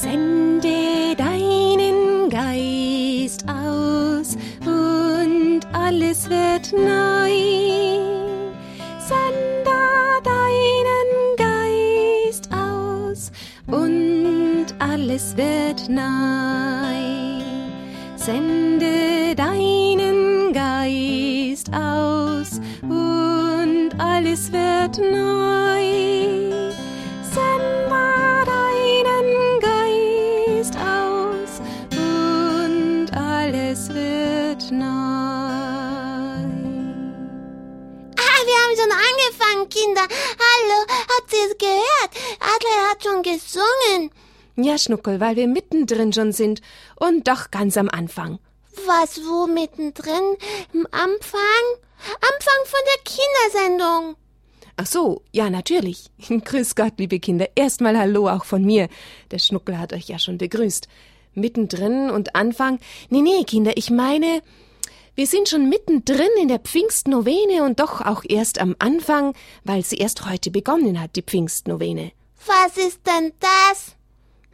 Sende deinen Geist aus und alles wird neu. Sende deinen Geist aus und alles wird neu. Sende deinen Geist aus und alles wird neu. Haben schon angefangen, Kinder. Hallo, habt ihr es gehört? Adler hat schon gesungen. Ja, Schnuckel, weil wir mittendrin schon sind und doch ganz am Anfang. Was, wo mittendrin? Im Anfang? Anfang von der Kindersendung. Ach so, ja, natürlich. Grüß Gott, liebe Kinder. Erstmal Hallo auch von mir. Der Schnuckel hat euch ja schon begrüßt. Mittendrin und Anfang. Nee, nee, Kinder, ich meine, wir sind schon mittendrin in der Pfingstnovene und doch auch erst am Anfang, weil sie erst heute begonnen hat, die Pfingstnovene. Was ist denn das?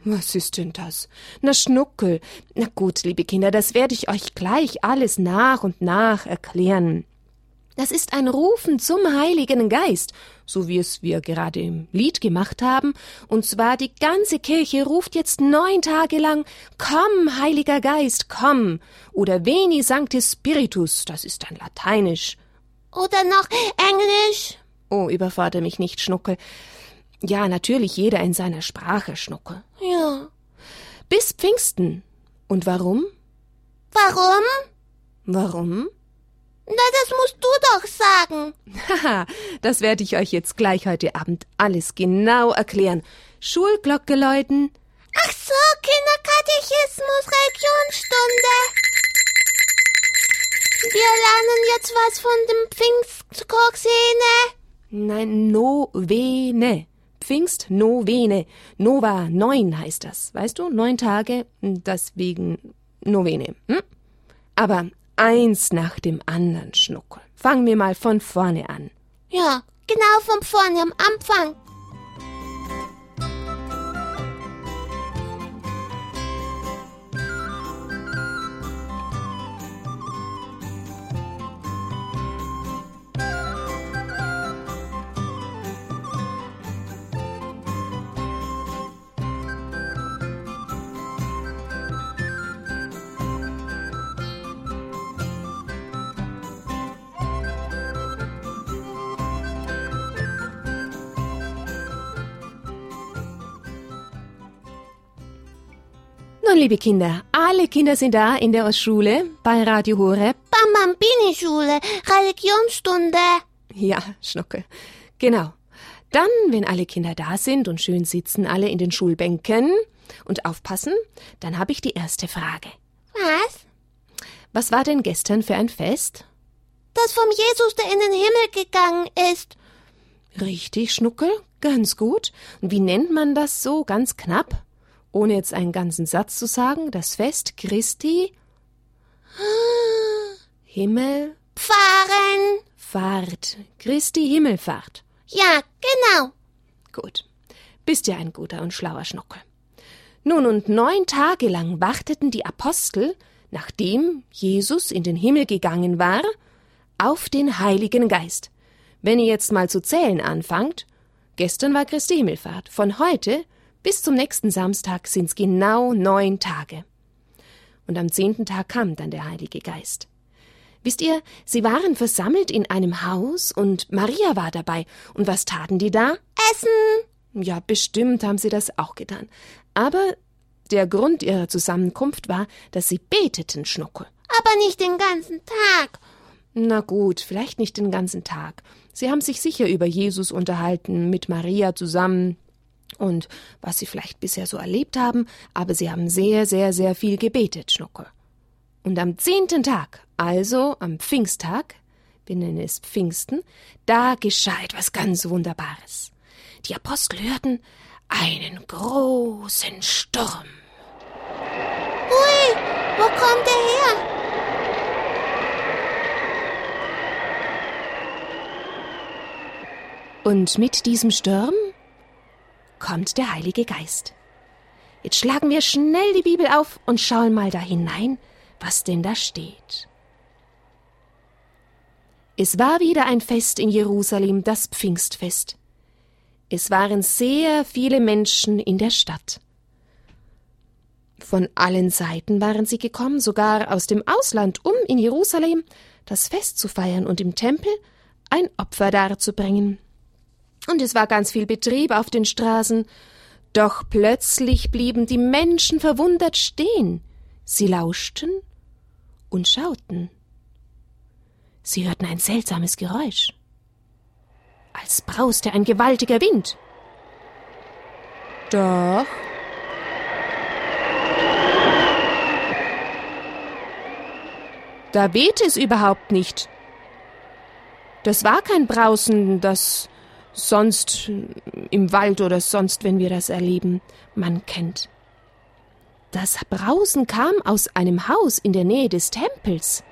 Was ist denn das? Na, Schnuckel. Na gut, liebe Kinder, das werde ich euch gleich alles nach und nach erklären. Das ist ein Rufen zum Heiligen Geist, so wie es wir gerade im Lied gemacht haben, und zwar die ganze Kirche ruft jetzt neun Tage lang Komm, Heiliger Geist, komm, oder Veni Sancte Spiritus, das ist dann lateinisch. Oder noch Englisch? Oh, überfordere mich nicht, Schnuckel. Ja, natürlich jeder in seiner Sprache, Schnuckel. Ja. Bis Pfingsten. Und warum? Warum? Warum? Na, das musst du doch sagen. Haha, das werde ich euch jetzt gleich heute Abend alles genau erklären. Schulglocke läuten. Ach so, Kinderkatechismus, Religionsstunde. Wir lernen jetzt was von dem Pfingstkorsene. Nein, Novene. Pfingstnovene. Nova, neun heißt das. Weißt du, neun Tage, deswegen Novene. Hm? Aber eins nach dem anderen, Schnuckel. Fangen wir mal von vorne an. Ja, genau von vorne am Anfang. Nun, liebe Kinder, alle Kinder sind da in der Schule bei Radio Horeb. Bambambini-Schule, Religionsstunde. Ja, Schnuckel. Genau. Dann, wenn alle Kinder da sind und schön sitzen alle in den Schulbänken und aufpassen, dann habe ich die erste Frage. Was? Was war denn gestern für ein Fest? Das vom Jesus, der in den Himmel gegangen ist. Richtig, Schnuckel, ganz gut. Und wie nennt man das so ganz knapp? Ohne jetzt einen ganzen Satz zu sagen, das Fest Christi Himmel Fahren. Fahrt. Christi Himmelfahrt. Ja, genau. Gut. Bist ja ein guter und schlauer Schnuckel. Nun und neun Tage lang warteten die Apostel, nachdem Jesus in den Himmel gegangen war, auf den Heiligen Geist. Wenn ihr jetzt mal zu zählen anfangt, gestern war Christi Himmelfahrt, von heute bis zum nächsten Samstag sind's genau neun Tage. Und am zehnten Tag kam dann der Heilige Geist. Wisst ihr, sie waren versammelt in einem Haus und Maria war dabei. Und was taten die da? Essen. Ja, bestimmt haben sie das auch getan. Aber der Grund ihrer Zusammenkunft war, dass sie beteten, Schnuckel. Aber nicht den ganzen Tag. Na gut, vielleicht nicht den ganzen Tag. Sie haben sich sicher über Jesus unterhalten, mit Maria zusammen und was sie vielleicht bisher so erlebt haben, aber sie haben sehr, sehr, sehr viel gebetet, Schnuckel. Und am zehnten Tag, also am Pfingsttag, wir nennen es Pfingsten, da geschah etwas ganz Wunderbares. Die Apostel hörten einen großen Sturm. Hui, wo kommt er her? Und mit diesem Sturm kommt der Heilige Geist. Jetzt schlagen wir schnell die Bibel auf und schauen mal da hinein, was denn da steht. Es war wieder ein Fest in Jerusalem, das Pfingstfest. Es waren sehr viele Menschen in der Stadt. Von allen Seiten waren sie gekommen, sogar aus dem Ausland, um in Jerusalem das Fest zu feiern und im Tempel ein Opfer darzubringen. Und es war ganz viel Betrieb auf den Straßen, doch plötzlich blieben die Menschen verwundert stehen. Sie lauschten und schauten. Sie hörten ein seltsames Geräusch, als brauste ein gewaltiger Wind. Doch Da wehte es überhaupt nicht. Das war kein Brausen, das sonst im Wald oder sonst, wenn wir das erleben, man kennt. Das Brausen kam aus einem Haus in der Nähe des Tempels.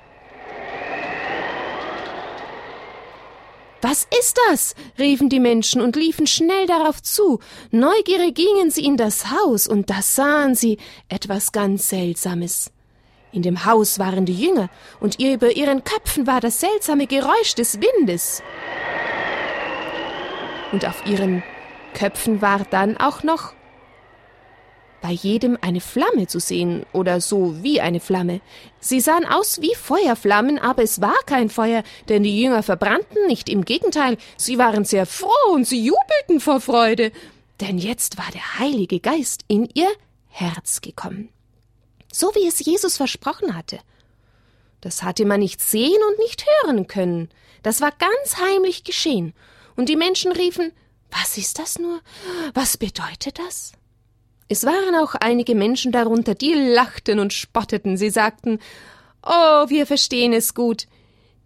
Was ist das? riefen die Menschen und liefen schnell darauf zu. Neugierig gingen sie in das Haus, und da sahen sie etwas ganz Seltsames. In dem Haus waren die Jünger, und über ihren Köpfen war das seltsame Geräusch des Windes. Und auf ihren Köpfen war dann auch noch bei jedem eine Flamme zu sehen oder so wie eine Flamme. Sie sahen aus wie Feuerflammen, aber es war kein Feuer, denn die Jünger verbrannten nicht, im Gegenteil, sie waren sehr froh und sie jubelten vor Freude, denn jetzt war der Heilige Geist in ihr Herz gekommen so wie es Jesus versprochen hatte. Das hatte man nicht sehen und nicht hören können. Das war ganz heimlich geschehen. Und die Menschen riefen, was ist das nur? Was bedeutet das? Es waren auch einige Menschen darunter, die lachten und spotteten. Sie sagten, Oh, wir verstehen es gut.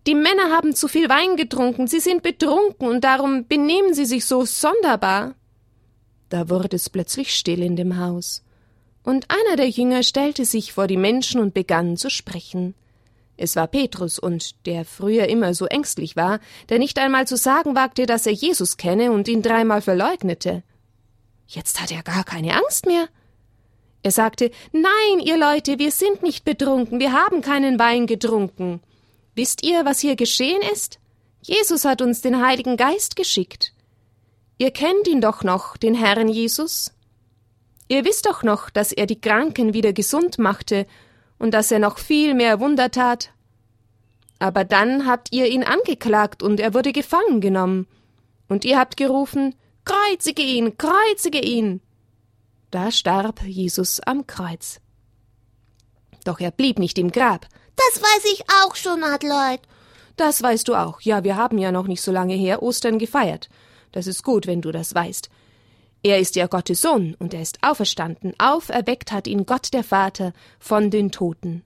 Die Männer haben zu viel Wein getrunken, sie sind betrunken und darum benehmen sie sich so sonderbar. Da wurde es plötzlich still in dem Haus und einer der Jünger stellte sich vor die Menschen und begann zu sprechen. Es war Petrus, und der früher immer so ängstlich war, der nicht einmal zu sagen wagte, dass er Jesus kenne und ihn dreimal verleugnete. Jetzt hat er gar keine Angst mehr. Er sagte Nein, ihr Leute, wir sind nicht betrunken, wir haben keinen Wein getrunken. Wisst ihr, was hier geschehen ist? Jesus hat uns den Heiligen Geist geschickt. Ihr kennt ihn doch noch, den Herrn Jesus? Ihr wisst doch noch, dass er die Kranken wieder gesund machte und dass er noch viel mehr Wunder tat. Aber dann habt ihr ihn angeklagt und er wurde gefangen genommen. Und ihr habt gerufen, Kreuzige ihn, kreuzige ihn. Da starb Jesus am Kreuz. Doch er blieb nicht im Grab. Das weiß ich auch schon, Adleut. Das weißt du auch. Ja, wir haben ja noch nicht so lange her Ostern gefeiert. Das ist gut, wenn du das weißt. Er ist ja Gottes Sohn, und er ist auferstanden, auferweckt hat ihn Gott der Vater von den Toten.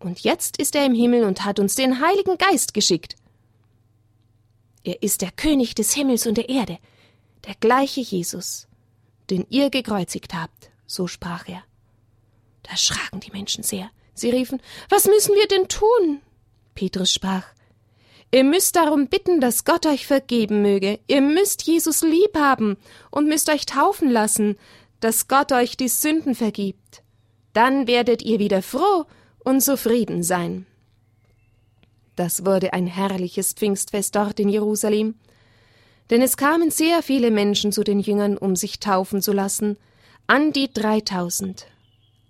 Und jetzt ist er im Himmel und hat uns den Heiligen Geist geschickt. Er ist der König des Himmels und der Erde, der gleiche Jesus, den ihr gekreuzigt habt, so sprach er. Da schraken die Menschen sehr. Sie riefen, Was müssen wir denn tun? Petrus sprach, Ihr müsst darum bitten, dass Gott euch vergeben möge. Ihr müsst Jesus lieb haben und müsst euch taufen lassen, dass Gott euch die Sünden vergibt. Dann werdet ihr wieder froh und zufrieden sein. Das wurde ein herrliches Pfingstfest dort in Jerusalem, denn es kamen sehr viele Menschen zu den Jüngern, um sich taufen zu lassen, an die dreitausend.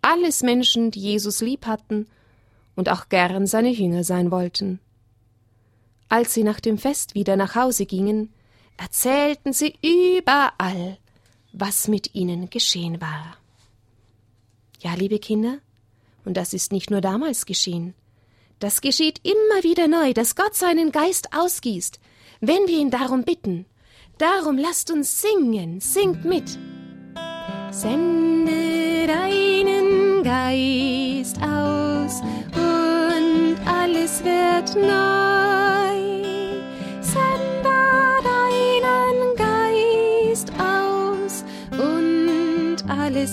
Alles Menschen, die Jesus lieb hatten und auch gern seine Jünger sein wollten. Als sie nach dem Fest wieder nach Hause gingen, erzählten sie überall, was mit ihnen geschehen war. Ja, liebe Kinder, und das ist nicht nur damals geschehen, das geschieht immer wieder neu, dass Gott seinen Geist ausgießt, wenn wir ihn darum bitten. Darum lasst uns singen, singt mit. Sende deinen Geist aus und alles wird neu.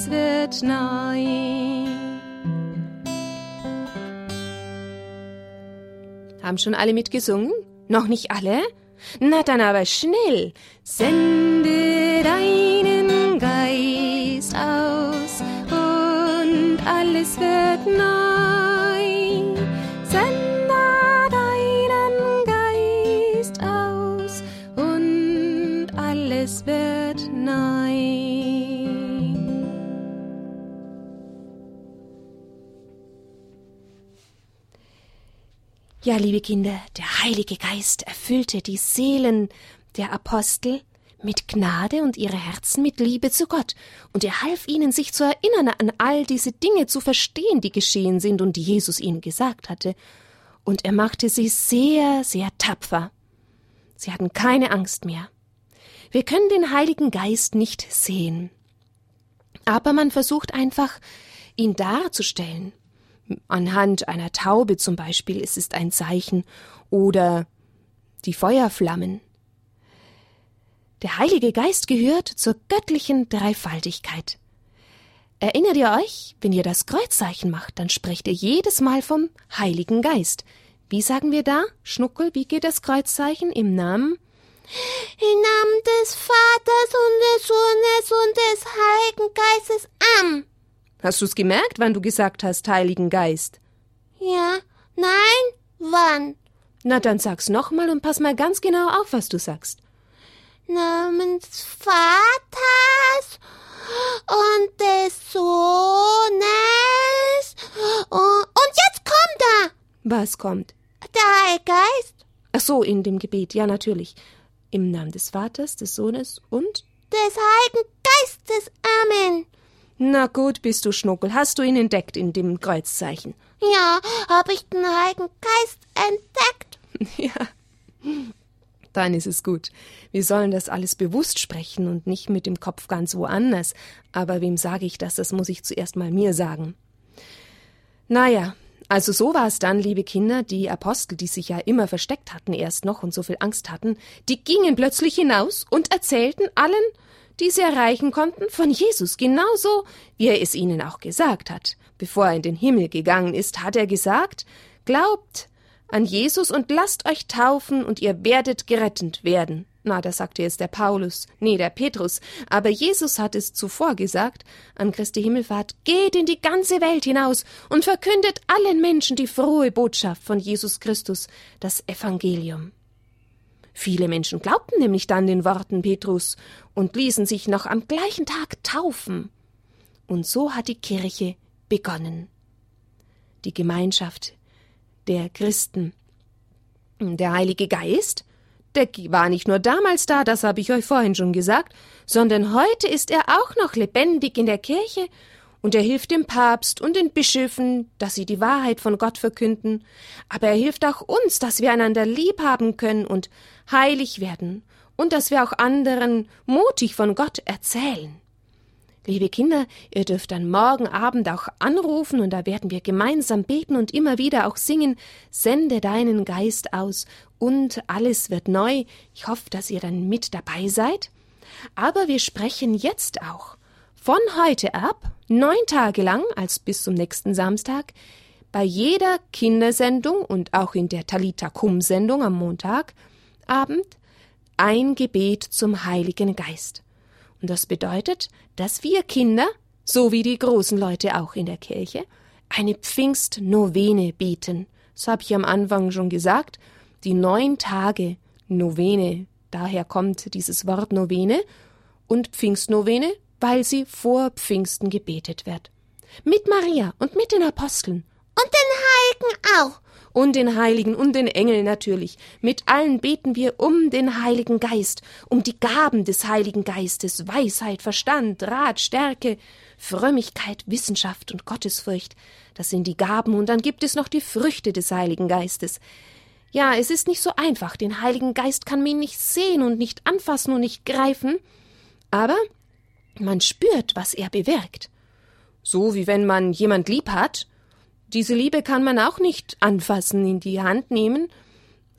wird neu. Haben schon alle mitgesungen? Noch nicht alle? Na dann aber schnell. Sende deinen Geist aus und alles wird neu. Ja, liebe Kinder, der Heilige Geist erfüllte die Seelen der Apostel mit Gnade und ihre Herzen mit Liebe zu Gott, und er half ihnen, sich zu erinnern an all diese Dinge zu verstehen, die geschehen sind und die Jesus ihnen gesagt hatte, und er machte sie sehr, sehr tapfer. Sie hatten keine Angst mehr. Wir können den Heiligen Geist nicht sehen, aber man versucht einfach, ihn darzustellen. Anhand einer Taube zum Beispiel ist es ein Zeichen oder die Feuerflammen. Der Heilige Geist gehört zur göttlichen Dreifaltigkeit. Erinnert ihr euch, wenn ihr das Kreuzzeichen macht, dann sprecht ihr jedes Mal vom Heiligen Geist. Wie sagen wir da? Schnuckel, wie geht das Kreuzzeichen? Im Namen? Im Namen des Vaters und des Sohnes und des Heiligen Geistes. Am. Hast du's gemerkt, wann du gesagt hast, Heiligen Geist? Ja. Nein? Wann? Na, dann sag's nochmal und pass mal ganz genau auf, was du sagst. Namens Vaters und des Sohnes. Und jetzt kommt er. Was kommt? Der Heilige Geist. Ach so, in dem Gebet, ja, natürlich. Im Namen des Vaters, des Sohnes und des Heiligen Geistes. Amen. Na gut, bist du Schnuckel. Hast du ihn entdeckt in dem Kreuzzeichen? Ja, habe ich den Heiligen Geist entdeckt. ja. Dann ist es gut. Wir sollen das alles bewusst sprechen und nicht mit dem Kopf ganz woanders. Aber wem sage ich das? Das muss ich zuerst mal mir sagen. Naja, also so war es dann, liebe Kinder, die Apostel, die sich ja immer versteckt hatten erst noch und so viel Angst hatten, die gingen plötzlich hinaus und erzählten allen, die sie erreichen konnten, von Jesus, genauso wie er es ihnen auch gesagt hat. Bevor er in den Himmel gegangen ist, hat er gesagt, Glaubt an Jesus und lasst euch taufen und ihr werdet gerettet werden. Na, da sagte jetzt der Paulus, nee, der Petrus, aber Jesus hat es zuvor gesagt, an Christi Himmelfahrt, geht in die ganze Welt hinaus und verkündet allen Menschen die frohe Botschaft von Jesus Christus, das Evangelium. Viele Menschen glaubten nämlich dann den Worten Petrus und ließen sich noch am gleichen Tag taufen. Und so hat die Kirche begonnen. Die Gemeinschaft der Christen. Der Heilige Geist, der war nicht nur damals da, das habe ich euch vorhin schon gesagt, sondern heute ist er auch noch lebendig in der Kirche und er hilft dem Papst und den Bischöfen, dass sie die Wahrheit von Gott verkünden, aber er hilft auch uns, dass wir einander lieb haben können und heilig werden und dass wir auch anderen mutig von Gott erzählen. Liebe Kinder, ihr dürft dann morgen Abend auch anrufen und da werden wir gemeinsam beten und immer wieder auch singen, sende deinen Geist aus und alles wird neu. Ich hoffe, dass ihr dann mit dabei seid. Aber wir sprechen jetzt auch von heute ab, neun Tage lang, als bis zum nächsten Samstag, bei jeder Kindersendung und auch in der Talita Kum Sendung am Montagabend ein Gebet zum Heiligen Geist. Und das bedeutet, dass wir Kinder, so wie die großen Leute auch in der Kirche, eine Pfingstnovene beten. Das habe ich am Anfang schon gesagt. Die neun Tage Novene, daher kommt dieses Wort Novene, und Pfingstnovene weil sie vor Pfingsten gebetet wird. Mit Maria und mit den Aposteln. Und den Heiligen auch. Und den Heiligen und den Engeln natürlich. Mit allen beten wir um den Heiligen Geist, um die Gaben des Heiligen Geistes, Weisheit, Verstand, Rat, Stärke, Frömmigkeit, Wissenschaft und Gottesfurcht. Das sind die Gaben, und dann gibt es noch die Früchte des Heiligen Geistes. Ja, es ist nicht so einfach, den Heiligen Geist kann man nicht sehen und nicht anfassen und nicht greifen, aber man spürt, was er bewirkt. So wie wenn man jemand lieb hat. Diese Liebe kann man auch nicht anfassen, in die Hand nehmen,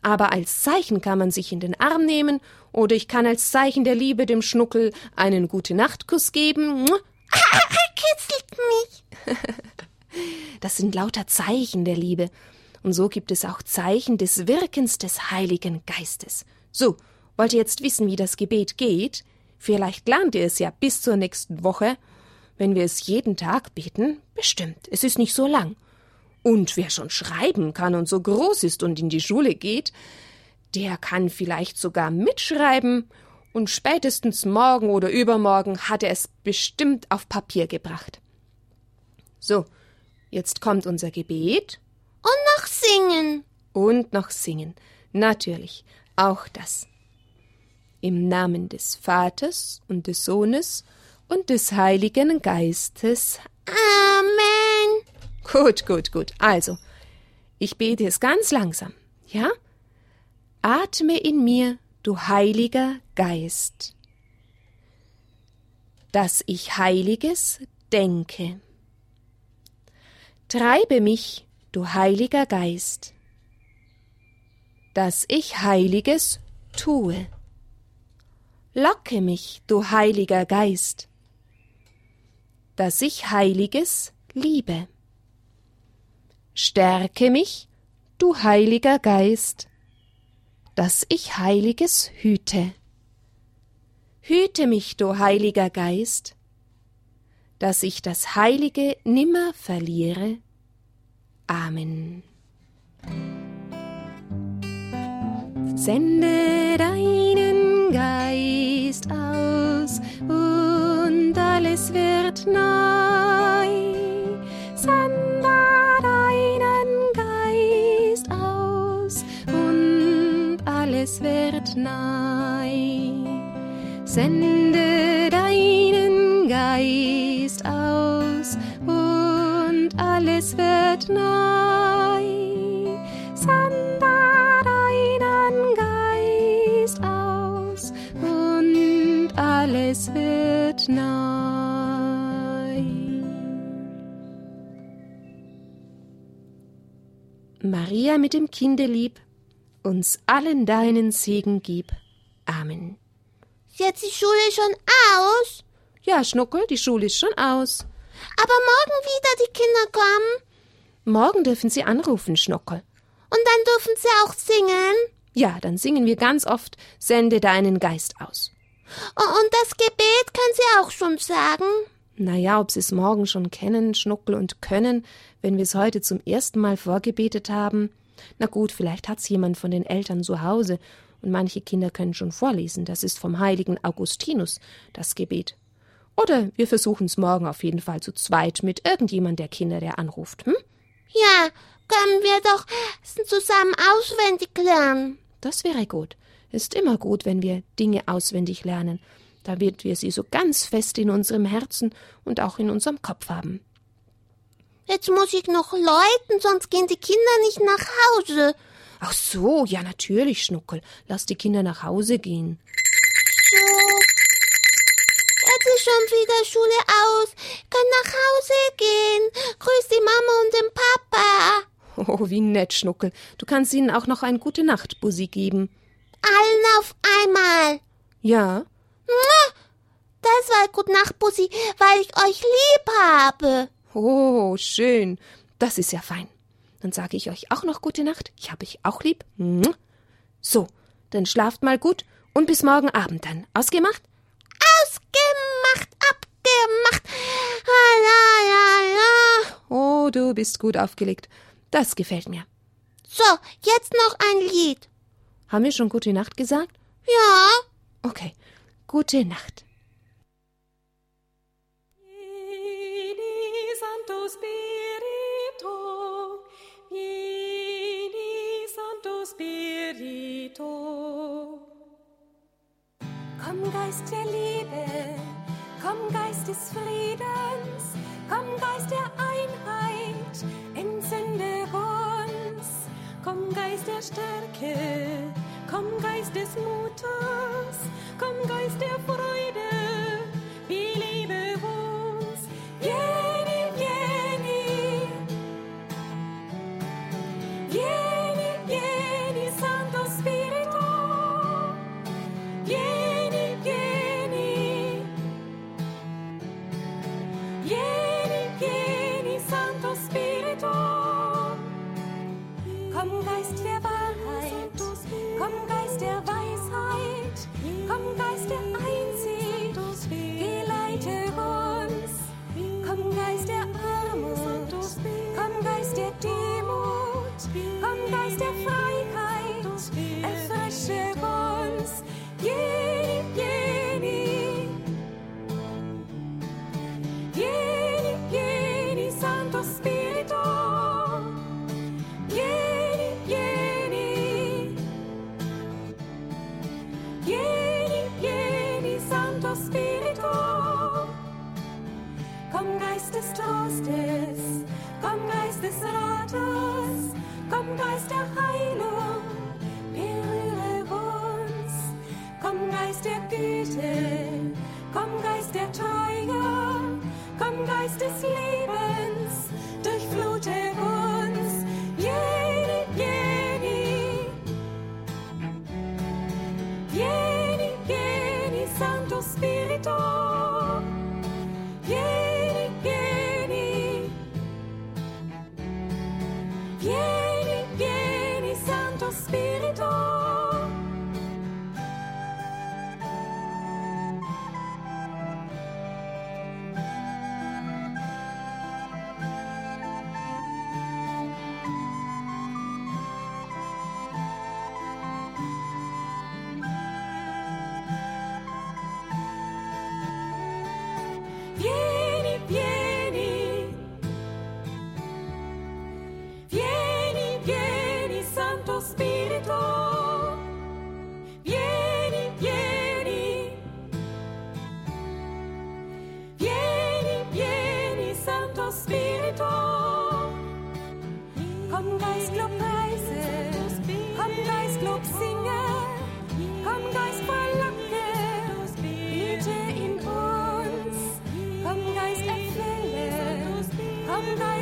aber als Zeichen kann man sich in den Arm nehmen, oder ich kann als Zeichen der Liebe dem Schnuckel einen gute Nachtkuss geben. Er kitzelt mich. Das sind lauter Zeichen der Liebe. Und so gibt es auch Zeichen des Wirkens des Heiligen Geistes. So, wollt ihr jetzt wissen, wie das Gebet geht? Vielleicht lernt ihr es ja bis zur nächsten Woche. Wenn wir es jeden Tag beten, bestimmt. Es ist nicht so lang. Und wer schon schreiben kann und so groß ist und in die Schule geht, der kann vielleicht sogar mitschreiben und spätestens morgen oder übermorgen hat er es bestimmt auf Papier gebracht. So, jetzt kommt unser Gebet. Und noch singen. Und noch singen. Natürlich, auch das. Im Namen des Vaters und des Sohnes und des Heiligen Geistes. Amen. Gut, gut, gut. Also, ich bete es ganz langsam, ja? Atme in mir, du Heiliger Geist, dass ich Heiliges denke. Treibe mich, du Heiliger Geist, dass ich Heiliges tue. Locke mich, du Heiliger Geist, dass ich Heiliges liebe. Stärke mich, du Heiliger Geist, dass ich Heiliges hüte. Hüte mich, du Heiliger Geist, dass ich das Heilige nimmer verliere. Amen. Sende wird Maria mit dem Kinde lieb, uns allen deinen Segen gib. Amen. Ist jetzt die Schule schon aus? Ja, Schnuckel, die Schule ist schon aus. Aber morgen wieder die Kinder kommen. Morgen dürfen Sie anrufen, Schnuckel. Und dann dürfen sie auch singen. Ja, dann singen wir ganz oft Sende deinen Geist aus. Und das Gebet können sie auch schon sagen. Na ja, ob Sie es morgen schon kennen, Schnuckel und können, wenn wir es heute zum ersten Mal vorgebetet haben. Na gut, vielleicht hat's jemand von den Eltern zu Hause und manche Kinder können schon vorlesen. Das ist vom heiligen Augustinus, das Gebet. Oder wir versuchen's morgen auf jeden Fall zu zweit mit irgendjemand der Kinder, der anruft, hm? Ja, können wir doch zusammen auswendig lernen. Das wäre gut. Ist immer gut, wenn wir Dinge auswendig lernen, damit wir sie so ganz fest in unserem Herzen und auch in unserem Kopf haben. Jetzt muss ich noch läuten, sonst gehen die Kinder nicht nach Hause. Ach so, ja natürlich, Schnuckel. Lass die Kinder nach Hause gehen. So. Jetzt ist schon wieder Schule aus. Können nach Hause gehen. Grüß die Mama und den Papa. Oh, wie nett, Schnuckel. Du kannst ihnen auch noch ein gute Nacht Bussi geben. Allen auf einmal. Ja? War Gut Nacht, Bussi, weil ich euch lieb habe. Oh, schön. Das ist ja fein. Dann sage ich euch auch noch gute Nacht. Ich habe euch auch lieb. So, dann schlaft mal gut und bis morgen Abend dann. Ausgemacht? Ausgemacht, abgemacht. La, la, la. Oh, du bist gut aufgelegt. Das gefällt mir. So, jetzt noch ein Lied. Haben wir schon gute Nacht gesagt? Ja. Okay. Gute Nacht. Stärke, komm, Geist des Mutes, komm, Geist der Freude, と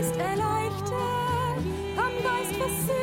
Geist erleuchte, komm Geist, versöhne.